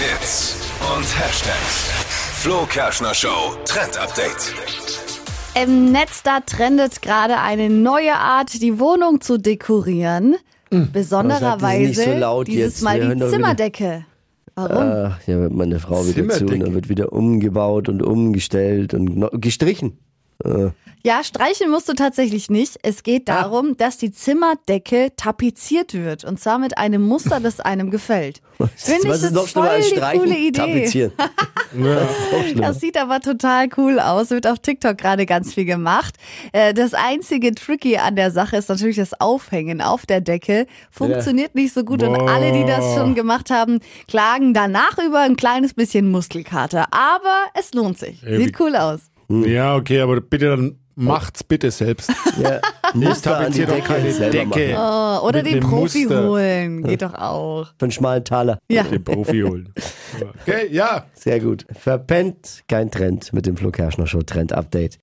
Hits und Hashtags. Flo Kerschner Show Trend Update. Im Netz da trendet gerade eine neue Art, die Wohnung zu dekorieren. Besondererweise Hm. Nicht so laut dieses jetzt. Mal Wir hören die doch wieder- Zimmerdecke. Warum? Ah, ja, wird meine Frau wieder zu und Zimmerdecke. dann wird wieder umgebaut und umgestellt und no- gestrichen. Ja, streichen musst du tatsächlich nicht. Es geht Ah. darum, dass die Zimmerdecke tapeziert wird. Und zwar mit einem Muster, das einem gefällt. Finde ich das ist noch voll als die streichen? coole Idee. Tapezieren. Das auch schlimmer. Das sieht aber total cool aus. Wird auf TikTok gerade ganz viel gemacht. Äh, Das einzige Tricky an der Sache ist natürlich das Aufhängen auf der Decke. Funktioniert nicht so gut und alle, die das schon gemacht haben, klagen danach über ein kleines bisschen Muskelkater. Aber es lohnt sich. Sieht cool aus. Ja, okay, aber bitte dann macht's bitte selbst. Ja, Muster an die tapezier doch Decke keine Decke. Oh, oder den Profi Muster. holen. Geht doch auch. Für einen schmalen Taler. Ja. Den Profi holen. Okay, ja. Sehr gut. Verpennt, kein Trend mit dem Flo Kerschner Show Trend Update.